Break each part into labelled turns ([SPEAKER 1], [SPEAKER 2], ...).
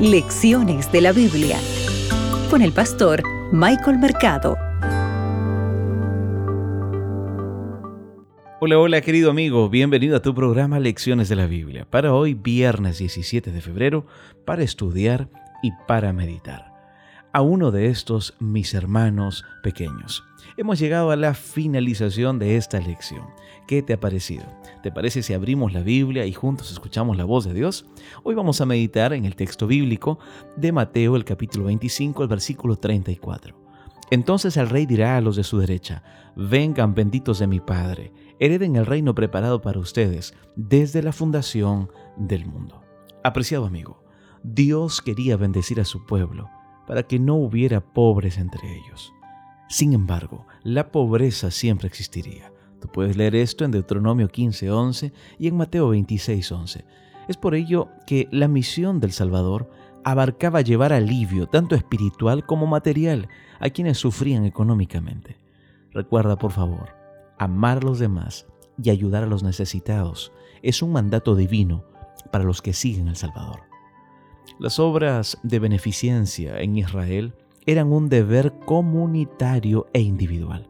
[SPEAKER 1] Lecciones de la Biblia con el pastor Michael Mercado.
[SPEAKER 2] Hola, hola querido amigo, bienvenido a tu programa Lecciones de la Biblia. Para hoy, viernes 17 de febrero, para estudiar y para meditar. A uno de estos mis hermanos pequeños. Hemos llegado a la finalización de esta lección. ¿Qué te ha parecido? ¿Te parece si abrimos la Biblia y juntos escuchamos la voz de Dios? Hoy vamos a meditar en el texto bíblico de Mateo, el capítulo 25, el versículo 34. Entonces el rey dirá a los de su derecha, vengan benditos de mi Padre, hereden el reino preparado para ustedes desde la fundación del mundo. Apreciado amigo, Dios quería bendecir a su pueblo para que no hubiera pobres entre ellos. Sin embargo, la pobreza siempre existiría. Tú puedes leer esto en Deuteronomio 15:11 y en Mateo 26:11. Es por ello que la misión del Salvador abarcaba llevar alivio, tanto espiritual como material, a quienes sufrían económicamente. Recuerda, por favor, amar a los demás y ayudar a los necesitados es un mandato divino para los que siguen al Salvador. Las obras de beneficencia en Israel eran un deber comunitario e individual,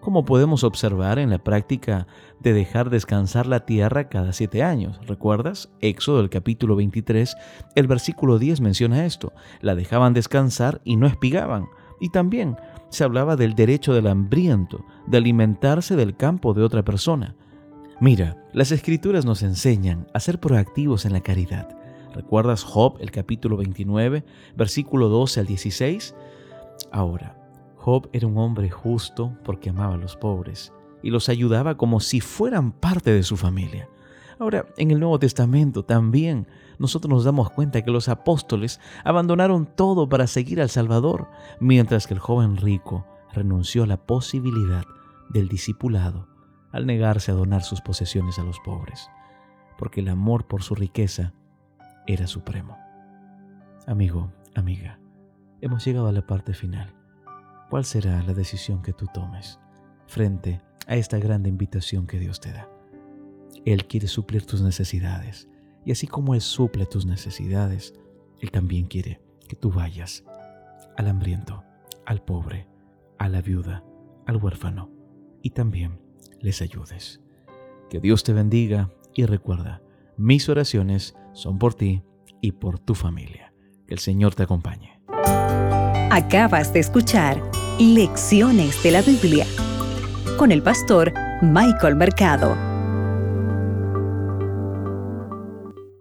[SPEAKER 2] como podemos observar en la práctica de dejar descansar la tierra cada siete años. ¿Recuerdas? Éxodo el capítulo 23, el versículo 10 menciona esto. La dejaban descansar y no espigaban. Y también se hablaba del derecho del hambriento, de alimentarse del campo de otra persona. Mira, las escrituras nos enseñan a ser proactivos en la caridad. ¿Recuerdas Job el capítulo 29, versículo 12 al 16? Ahora, Job era un hombre justo porque amaba a los pobres y los ayudaba como si fueran parte de su familia. Ahora, en el Nuevo Testamento también nosotros nos damos cuenta que los apóstoles abandonaron todo para seguir al Salvador, mientras que el joven rico renunció a la posibilidad del discipulado al negarse a donar sus posesiones a los pobres, porque el amor por su riqueza era supremo. Amigo, amiga, hemos llegado a la parte final. ¿Cuál será la decisión que tú tomes frente a esta grande invitación que Dios te da? Él quiere suplir tus necesidades y así como Él suple tus necesidades, Él también quiere que tú vayas al hambriento, al pobre, a la viuda, al huérfano y también les ayudes. Que Dios te bendiga y recuerda, mis oraciones son por ti y por tu familia. Que el Señor te acompañe.
[SPEAKER 1] Acabas de escuchar Lecciones de la Biblia con el pastor Michael Mercado.